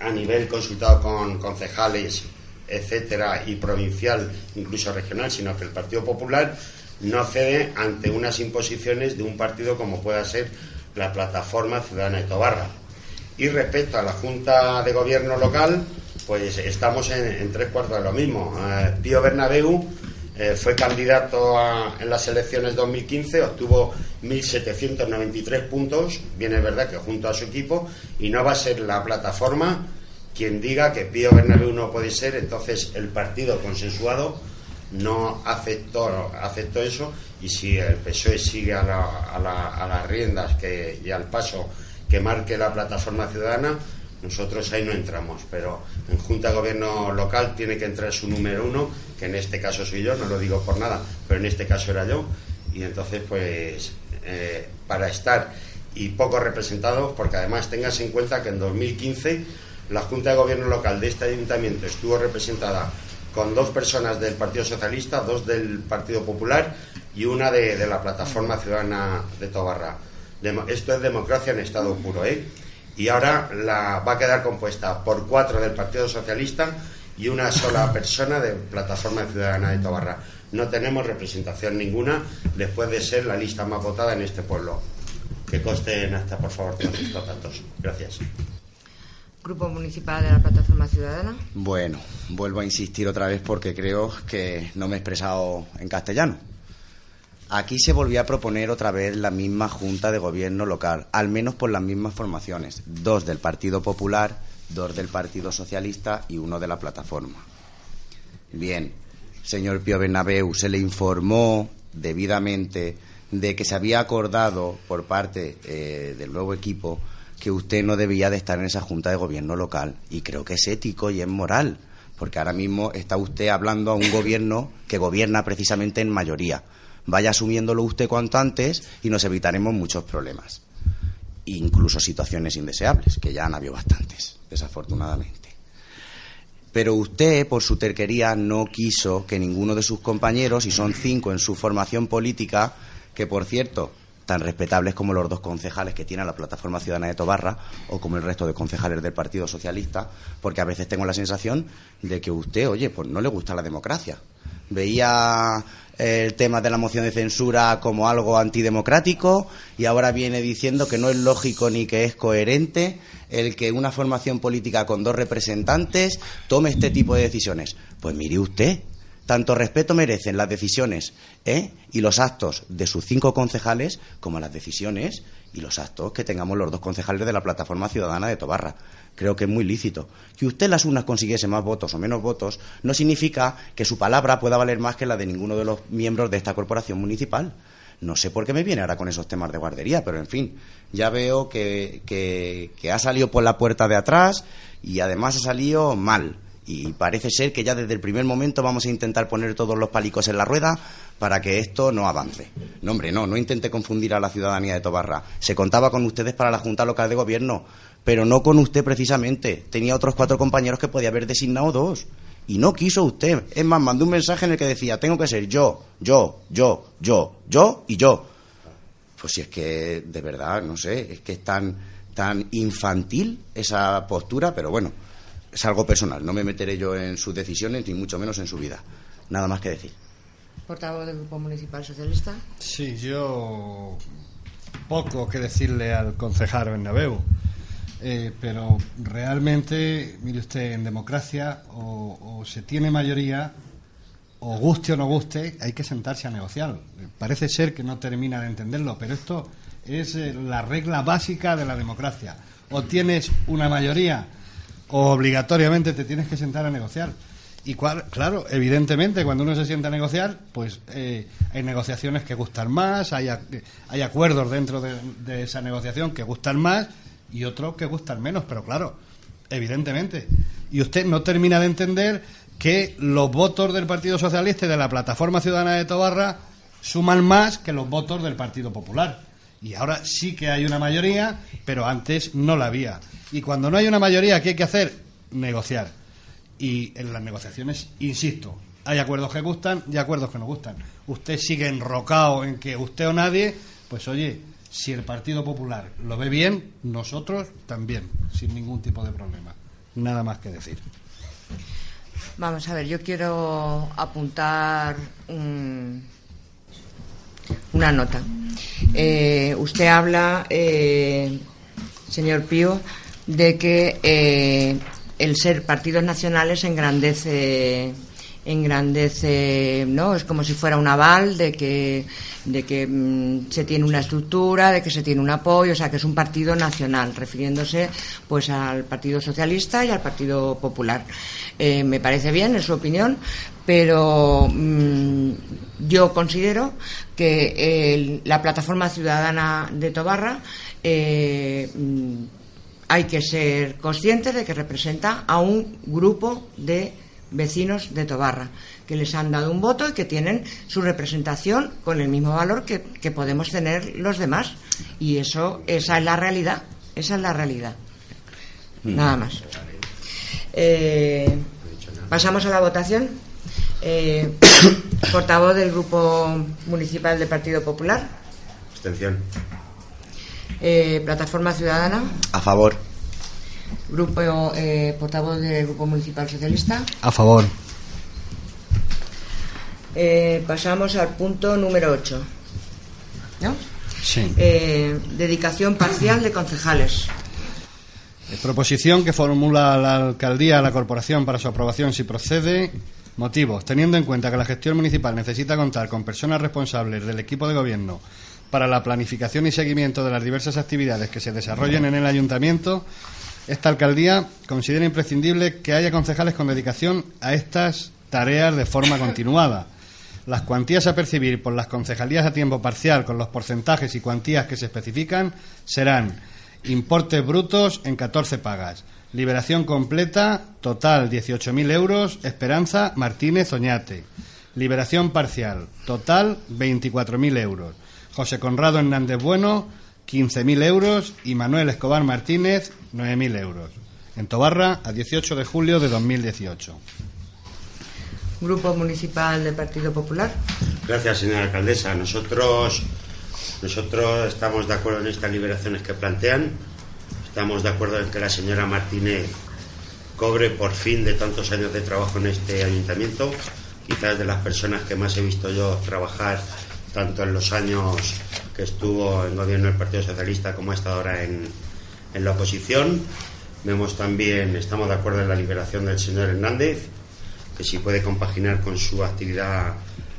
a nivel consultado con concejales, etcétera, y provincial, incluso regional, sino que el Partido Popular no cede ante unas imposiciones de un partido como pueda ser la Plataforma Ciudadana de Tobarra. Y respecto a la Junta de Gobierno local, pues estamos en, tres cuartos de lo mismo. Eh, Pío Bernabéu eh, fue candidato a- en las elecciones 2015, obtuvo 1.793 puntos, bien es verdad que junto a su equipo, y no va a ser la plataforma quien diga que Pío Bernabéu no puede ser, entonces el partido consensuado no aceptó, aceptó eso y si el PSOE sigue a, la- a la- a las riendas que, y al paso que marque la plataforma ciudadana, nosotros ahí no entramos, pero en Junta de Gobierno local tiene que entrar su número uno, que en este caso soy yo, no lo digo por nada, pero en este caso era yo, y entonces pues eh, para estar y poco representados, porque además tengas en cuenta que en 2015 la Junta de Gobierno local de este ayuntamiento estuvo representada con dos personas del Partido Socialista, dos del Partido Popular y una de, la Plataforma Ciudadana de Tobarra. Esto es democracia en estado puro, ¿eh? Y ahora la, va a quedar compuesta por cuatro del Partido Socialista y una sola persona de Plataforma Ciudadana de Tobarra. No tenemos representación ninguna después de ser la lista más votada en este pueblo. Que conste en acta, por favor, todos estos. Gracias. Grupo Municipal de la Plataforma Ciudadana. Bueno, vuelvo a insistir otra vez porque creo que no me he expresado en castellano. Aquí se volvió a proponer otra vez la misma Junta de Gobierno local, al menos por las mismas formaciones, dos del Partido Popular, dos del Partido Socialista y uno de la plataforma. Bien, señor Pío Bernabéu, se le informó debidamente de que se había acordado por parte eh, del nuevo equipo que usted no debía de estar en esa junta de gobierno local y creo que es ético y es moral porque ahora mismo está usted hablando a un gobierno que gobierna precisamente en mayoría. Vaya asumiéndolo usted cuanto antes y nos evitaremos muchos problemas. incluso situaciones indeseables, que ya han habido bastantes, desafortunadamente. Pero usted, por su terquería, no quiso que ninguno de sus compañeros, y son cinco en su formación política, que por cierto, tan respetables como los dos concejales que tiene la Plataforma Ciudadana de Tobarra o como el resto de concejales del Partido Socialista, porque a veces tengo la sensación de que usted, oye, pues no le gusta la democracia. Veía el tema de la moción de censura como algo antidemocrático y ahora viene diciendo que no es lógico ni que es coherente el que una formación política con dos representantes tome este tipo de decisiones. Pues mire usted, tanto respeto merecen las decisiones ¿eh? y los actos de sus cinco concejales como las decisiones y los actos que tengamos los dos concejales de la Plataforma Ciudadana de Tobarra. Creo que es muy lícito. Que usted las unas consiguiese más votos o menos votos no significa que su palabra pueda valer más que la de ninguno de los miembros de esta corporación municipal. No sé por qué me viene ahora con esos temas de guardería, pero en fin, ya veo que, que ha salido por la puerta de atrás y además ha salido mal y parece ser que ya desde el primer momento vamos a intentar poner todos los palicos en la rueda para que esto no avance. No, hombre, no, no intente confundir a la ciudadanía de Tobarra. Se contaba con ustedes para la Junta Local de Gobierno, pero no con usted precisamente. Tenía otros cuatro compañeros que podía haber designado dos. Y no quiso usted. Es más, mandó un mensaje en el que decía, tengo que ser yo, yo, yo, yo, yo y yo. Pues si es que, de verdad, no sé, es que es tan, tan infantil esa postura, pero bueno es algo personal. No me meteré yo en sus decisiones, ni mucho menos en su vida. Nada más que decir. Portavoz del Grupo Municipal Socialista. Sí, yo poco que decirle al concejal Bernabeu. Eh, pero realmente, mire usted, en democracia o, o, se tiene mayoría, o guste o no guste, hay que sentarse a negociar. Parece ser que no termina de entenderlo, pero esto es eh, la regla básica de la democracia. O tienes una mayoría obligatoriamente te tienes que sentar a negociar. Y claro, evidentemente, cuando uno se sienta a negociar, pues eh, hay negociaciones que gustan más, hay, hay acuerdos dentro de, esa negociación que gustan más y otros que gustan menos, pero claro, evidentemente. Y usted no termina de entender que los votos del Partido Socialista y de la Plataforma Ciudadana de Tobarra suman más que los votos del Partido Popular. Y ahora sí que hay una mayoría, pero antes no la había. Y cuando no hay una mayoría, ¿qué hay que hacer? Negociar. Y en las negociaciones, insisto, hay acuerdos que gustan y acuerdos que no gustan. Usted sigue enrocado en que usted o nadie, pues oye, si el Partido Popular lo ve bien, nosotros también, sin ningún tipo de problema. Nada más que decir. Vamos a ver, yo quiero apuntar una nota. Eh, usted habla, eh, señor Pío, de que eh, el ser partidos nacionales engrandece engrandece, ¿no? Es como si fuera un aval de que, de que mm, se tiene una estructura, de que se tiene un apoyo, o sea, que es un partido nacional, refiriéndose pues al Partido Socialista y al Partido Popular. Eh, me parece bien, es su opinión, pero mm, yo considero que la plataforma ciudadana de Tobarra eh, hay que ser conscientes de que representa a un grupo de vecinos de Tobarra, que les han dado un voto y que tienen su representación con el mismo valor que, podemos tener los demás. Y eso, esa es la realidad, esa es la realidad. Mm. Nada más. Eh, pasamos a la votación. Eh, portavoz del Grupo Municipal del Partido Popular. Abstención. Eh, Plataforma Ciudadana. A favor. Grupo eh, portavoz del Grupo Municipal Socialista. A favor. Eh, pasamos al punto número 8. ¿No? Sí. dedicación parcial de concejales. Proposición que formula la alcaldía a la corporación para su aprobación si procede. Motivos. Teniendo en cuenta que la gestión municipal necesita contar con personas responsables del equipo de gobierno para la planificación y seguimiento de las diversas actividades que se desarrollen en el ayuntamiento, esta alcaldía considera imprescindible que haya concejales con dedicación a estas tareas de forma continuada. Las cuantías a percibir por las concejalías a tiempo parcial con los porcentajes y cuantías que se especifican serán importes brutos en 14 pagas, liberación completa, total 18.000 euros, Esperanza Martínez Oñate, liberación parcial, total 24.000 euros, José Conrado Hernández Bueno, 15.000 euros y Manuel Escobar Martínez 9.000 euros. En Tobarra, a 18 de julio de 2018. Grupo Municipal del Partido Popular. Gracias, señora alcaldesa. Nosotros, nosotros estamos de acuerdo en estas liberaciones que plantean. Estamos de acuerdo en que la señora Martínez cobre por fin de tantos años de trabajo en este ayuntamiento. Quizás de las personas que más he visto yo trabajar tanto en los años que estuvo en gobierno del Partido Socialista como ha estado ahora en, en la oposición. Vemos también, estamos de acuerdo en la liberación del señor Hernández, que si puede compaginar con su actividad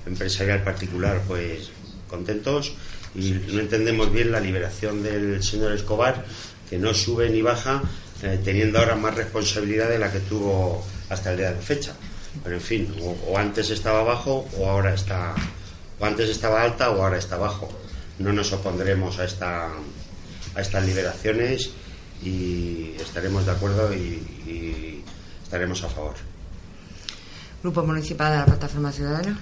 empresarial particular, pues contentos. Y no entendemos bien la liberación del señor Escobar, que no sube ni baja, eh, teniendo ahora más responsabilidad de la que tuvo hasta el día de fecha. Pero en fin, o, antes estaba bajo o ahora está, o antes estaba alta o ahora está bajo. No nos opondremos a estas liberaciones y estaremos de acuerdo y, y estaremos a favor. Grupo Municipal de la Plataforma Ciudadana.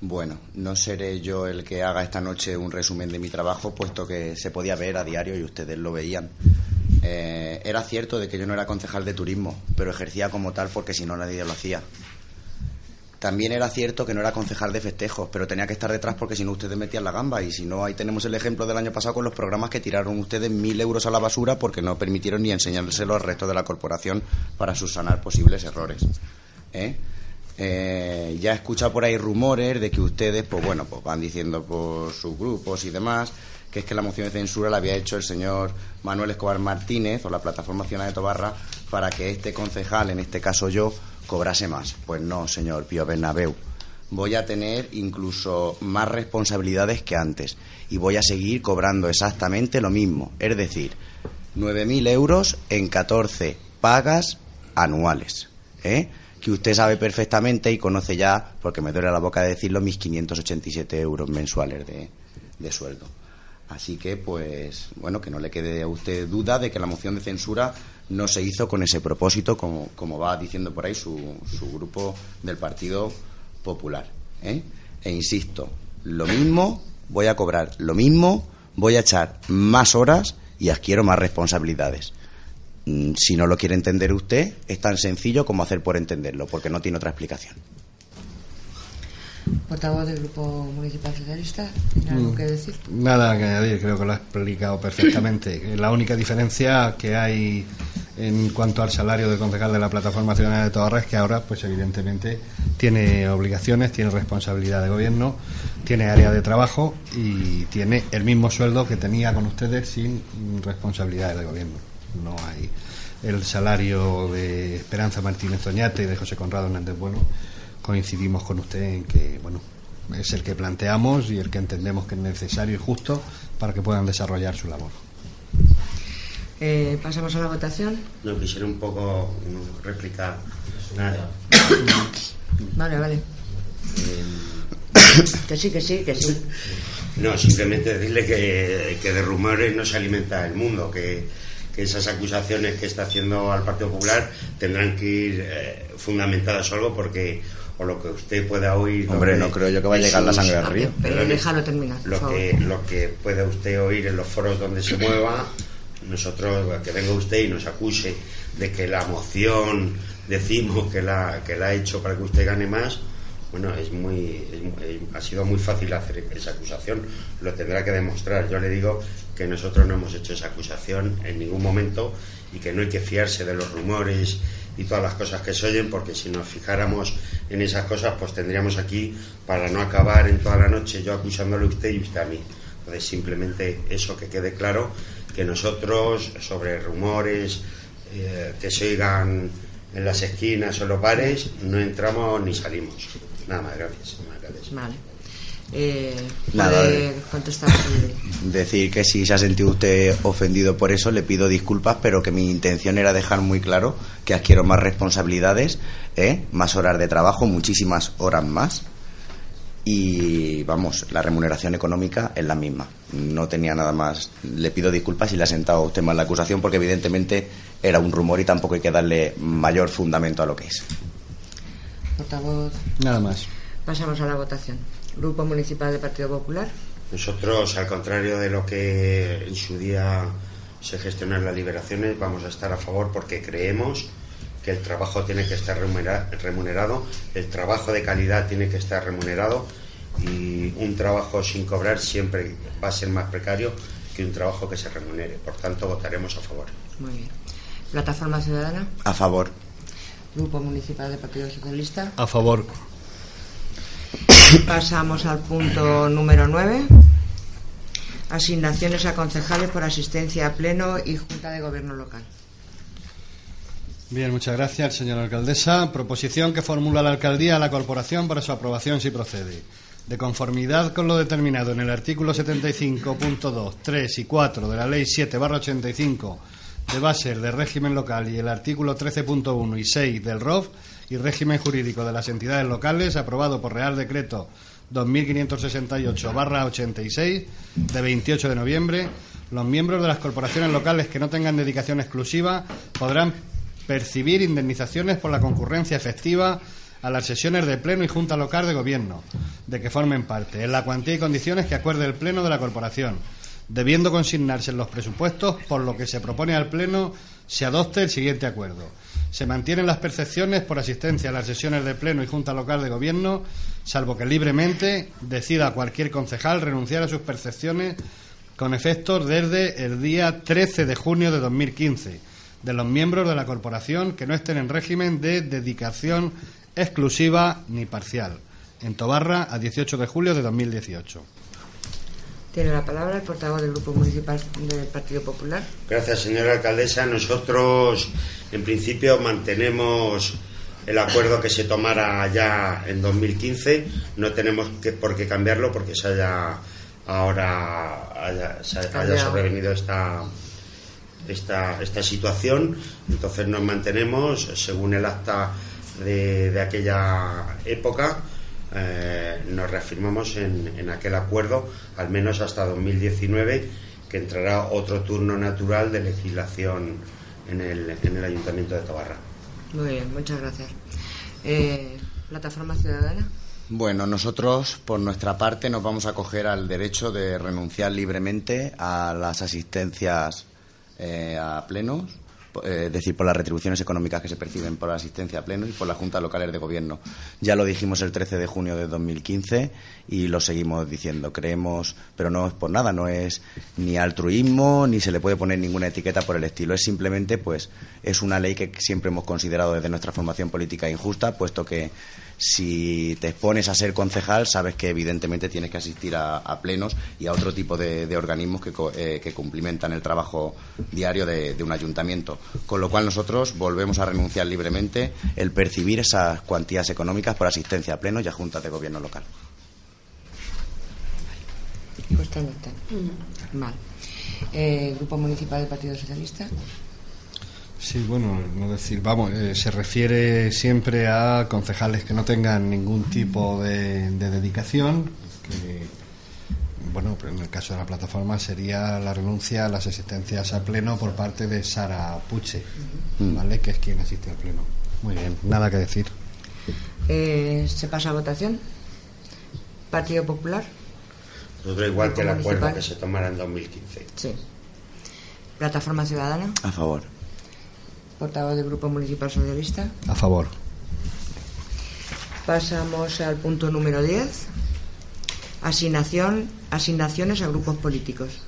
Bueno, no seré yo el que haga esta noche un resumen de mi trabajo, puesto que se podía ver a diario y ustedes lo veían. Eh, era cierto de que yo no era concejal de turismo, pero ejercía como tal porque si no nadie lo hacía. También era cierto que no era concejal de festejos, pero tenía que estar detrás porque si no ustedes metían la gamba. Y si no, ahí tenemos el ejemplo del año pasado con los programas que tiraron ustedes mil euros a la basura porque no permitieron ni enseñárselo al resto de la corporación para subsanar posibles errores. ¿Eh? Eh, ya he escuchado por ahí rumores de que ustedes, pues bueno, pues van diciendo por sus grupos y demás, que es que la moción de censura la había hecho el señor Manuel Escobar Martínez o la Plataforma Nacional de Tobarra para que este concejal, en este caso yo, cobrase más. Pues no, señor Pío Bernabeu. Voy a tener incluso más responsabilidades que antes y voy a seguir cobrando exactamente lo mismo, es decir, 9.000 euros en 14 pagas anuales. ¿eh? Que usted sabe perfectamente y conoce ya, porque me duele la boca de decirlo, mis 587 euros mensuales de, de sueldo. Así que, pues, bueno, que no le quede a usted duda de que la moción de censura no se hizo con ese propósito, como, como va diciendo por ahí su, su grupo del Partido Popular. ¿eh? E insisto, lo mismo, voy a cobrar lo mismo, voy a echar más horas y adquiero más responsabilidades. Mm, Si no lo quiere entender usted, es tan sencillo como hacer por entenderlo, porque no tiene otra explicación. Portavoz del Grupo Municipal Socialista. ¿Tiene algo que decir? Nada que añadir, creo que lo ha explicado perfectamente. La única diferencia que hay en cuanto al salario de concejal de la Plataforma Ciudadana de Tobarra es que ahora, pues evidentemente, tiene obligaciones, tiene responsabilidad de gobierno, tiene área de trabajo y tiene el mismo sueldo que tenía con ustedes sin responsabilidades de gobierno. No hay el salario de Esperanza Martínez Oñate y de José Conrado Hernández Bueno. Coincidimos con usted en que, bueno, es el que planteamos y el que entendemos que es necesario y justo para que puedan desarrollar su labor. Eh, pasamos a la votación. No quisiera un poco mm, replicar nada. Vale, vale. Que sí, que sí, que sí. No, simplemente decirle que, que de rumores no se alimenta el mundo, que, que esas acusaciones que está haciendo al Partido Popular tendrán que ir eh, fundamentadas o algo porque o lo que usted pueda oír Hombre, no creo yo que vaya a llegar la sangre al río. Pero déjalo terminar, lo favor. que lo que pueda usted oír en los foros donde se mueva nosotros que venga usted y nos acuse de que la moción decimos que la que la ha hecho para que usted gane más bueno es muy, es es- ha sido muy fácil hacer esa acusación lo tendrá que demostrar. Yo le digo que nosotros no hemos hecho esa acusación en ningún momento y que no hay que fiarse de los rumores y todas las cosas que se oyen porque si nos fijáramos en esas cosas pues tendríamos aquí para no acabar en toda la noche yo acusándole a usted y usted a mí. Entonces simplemente eso que quede claro que nosotros sobre rumores eh, que se oigan en las esquinas o en los bares no entramos ni salimos nada más gracias. Vale. Eh, Nada, puede eh. contestar. Decir que si se ha sentido usted ofendido por eso, le pido disculpas, pero que mi intención era dejar muy claro que adquiero más responsabilidades, ¿eh? más horas de trabajo, muchísimas horas más. Y vamos, la remuneración económica es la misma. No tenía nada más. Le pido disculpas si le ha sentado a usted mal la acusación, porque evidentemente era un rumor y tampoco hay que darle mayor fundamento a lo que es. Portavoz. Nada más. Pasamos a la votación. Grupo Municipal del Partido Popular. Nosotros, al contrario de lo que en su día se gestionan las liberaciones, vamos a estar a favor porque creemos que el trabajo tiene que estar remunerado, el trabajo de calidad tiene que estar remunerado y un trabajo sin cobrar siempre va a ser más precario que un trabajo que se remunere. Por tanto, votaremos a favor. Muy bien. ¿Plataforma Ciudadana? A favor. Grupo Municipal del Partido Socialista. A favor. Pasamos al punto número 9. Asignaciones a concejales por asistencia a pleno y Junta de Gobierno local. Bien, muchas gracias, señora alcaldesa. Proposición que formula la alcaldía a la corporación para su aprobación si procede. De conformidad con lo determinado en el artículo 75.2, 3 y 4 de la Ley 7-85 de bases de régimen local y el artículo 13.1 y 6 del ROF y régimen jurídico de las entidades locales, aprobado por Real Decreto 2568-86 de 28 de noviembre, los miembros de las corporaciones locales que no tengan dedicación exclusiva podrán percibir indemnizaciones por la concurrencia efectiva a las sesiones de Pleno y Junta Local de Gobierno, de que formen parte, en la cuantía y condiciones que acuerde el Pleno de la Corporación, debiendo consignarse en los presupuestos, por lo que se propone al Pleno se adopte el siguiente acuerdo. Se mantienen las percepciones por asistencia a las sesiones de Pleno y Junta Local de Gobierno, salvo que libremente decida cualquier concejal renunciar a sus percepciones con efectos desde el día 13 de junio de 2015 de los miembros de la corporación que no estén en régimen de dedicación exclusiva ni parcial. En Tobarra, a 18 de julio de 2018. Tiene la palabra el portavoz del Grupo Municipal del Partido Popular. Gracias, señora alcaldesa. Nosotros, en principio, mantenemos el acuerdo que se tomara ya en 2015. No tenemos que, por qué cambiarlo porque se haya ahora haya, sobrevenido esta, esta, esta situación. Entonces nos mantenemos según el acta de, de aquella época eh, nos reafirmamos en, aquel acuerdo, al menos hasta 2019, que entrará otro turno natural de legislación en el, en el Ayuntamiento de Tabarra. Muy bien, muchas gracias. Eh, ¿Plataforma Ciudadana? Bueno, nosotros, por nuestra parte, nos vamos a acoger al derecho de renunciar libremente a las asistencias eh, a plenos es decir, por las retribuciones económicas que se perciben por la asistencia a pleno y por las juntas locales de gobierno. Ya lo dijimos el 13 de junio de 2015 y lo seguimos diciendo. Creemos, pero no es por nada, no es ni altruismo ni se le puede poner ninguna etiqueta por el estilo. Es simplemente, pues, es una ley que siempre hemos considerado desde nuestra formación política injusta, puesto que si te expones a ser concejal, sabes que evidentemente tienes que asistir a, plenos y a otro tipo de, organismos eh, que, cumplimentan el trabajo diario de, un ayuntamiento. Con lo cual nosotros volvemos a renunciar libremente el percibir esas cuantías económicas por asistencia a plenos y a juntas de gobierno local. Mal. Eh, Grupo Municipal del Partido Socialista. Sí, bueno, no decir, vamos, eh, se refiere siempre a concejales que no tengan ningún tipo de, dedicación, que, bueno, en el caso de la plataforma sería la renuncia a las asistencias a pleno por parte de Sara Puche, ¿vale? Que es quien asiste al pleno. Muy bien, nada que decir. Eh, ¿Se pasa a votación? Partido Popular. Nosotros igual que el acuerdo que se tomará en 2015. Sí. Plataforma Ciudadana. A favor. Portavoz del Grupo Municipal Socialista. A favor. Pasamos al punto número 10. Asignación, asignaciones a grupos políticos.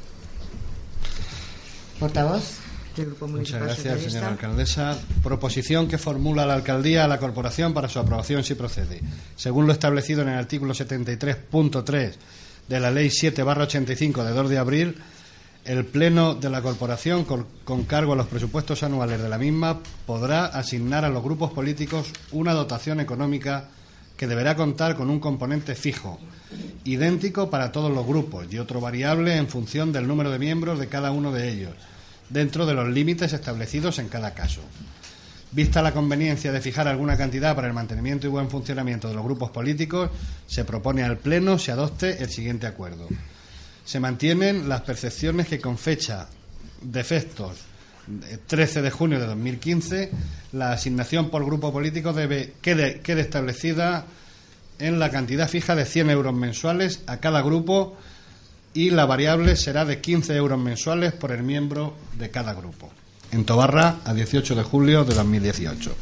Portavoz. Del Grupo Municipal Muchas gracias, señora alcaldesa. Proposición que formula la alcaldía a la corporación para su aprobación si procede. Según lo establecido en el artículo 73.3 de la Ley 7-85 de 2 de abril el Pleno de la Corporación, con, cargo a los presupuestos anuales de la misma, podrá asignar a los grupos políticos una dotación económica que deberá contar con un componente fijo, idéntico para todos los grupos y otro variable en función del número de miembros de cada uno de ellos, dentro de los límites establecidos en cada caso. Vista la conveniencia de fijar alguna cantidad para el mantenimiento y buen funcionamiento de los grupos políticos, se propone al Pleno se adopte el siguiente acuerdo se mantienen las percepciones que con fecha de efectos 13 de junio de 2015 la asignación por grupo político debe quede, quede establecida en la cantidad fija de 100 euros mensuales a cada grupo y la variable será de 15 euros mensuales por el miembro de cada grupo. En Tobarra, a 18 de julio de 2018.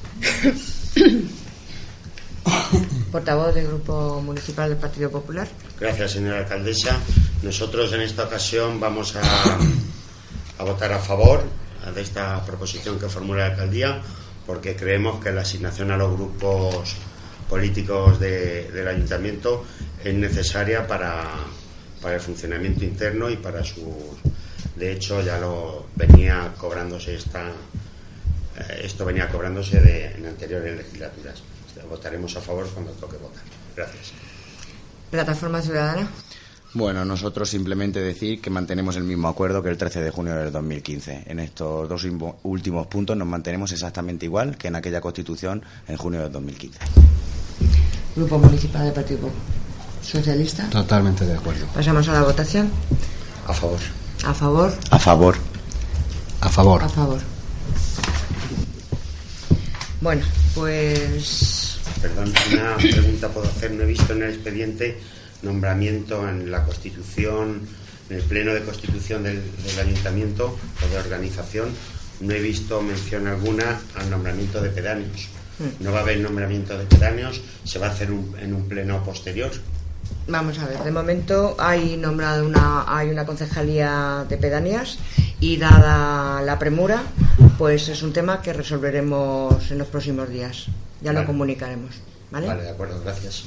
Portavoz del Grupo Municipal del Partido Popular. Gracias, señora alcaldesa. Nosotros en esta ocasión vamos a, a votar a favor de esta proposición que formula la alcaldía porque creemos que la asignación a los grupos políticos de- del ayuntamiento es necesaria para, el funcionamiento interno y para su. De hecho, ya lo venía cobrándose esta. eh, Esto venía cobrándose de, en anteriores legislaturas. Votaremos a favor cuando toque votar. Gracias. Plataforma Ciudadana. Bueno, nosotros simplemente decir que mantenemos el mismo acuerdo que el 13 de junio del 2015. En estos dos últimos puntos nos mantenemos exactamente igual que en aquella constitución en junio del 2015. Grupo Municipal del Partido Socialista. Totalmente de acuerdo. Pasamos a la votación. A favor. A favor. A favor. A favor. A favor. Bueno, pues Perdón, una pregunta puedo hacer. No he visto en el expediente nombramiento en la Constitución, en el Pleno de Constitución del, del Ayuntamiento o de organización. No he visto mención alguna al nombramiento de pedáneos. No va a haber nombramiento de pedáneos, se va a hacer un- en un pleno posterior. vamos a ver. De momento hay nombrado una hay una concejalía de pedanías y dada la premura, pues es un tema que resolveremos en los próximos días. Ya lo comunicaremos, ¿vale? Vale, de acuerdo, gracias.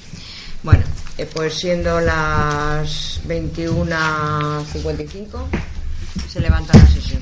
Bueno, eh, pues siendo las 21.55, se levanta la sesión.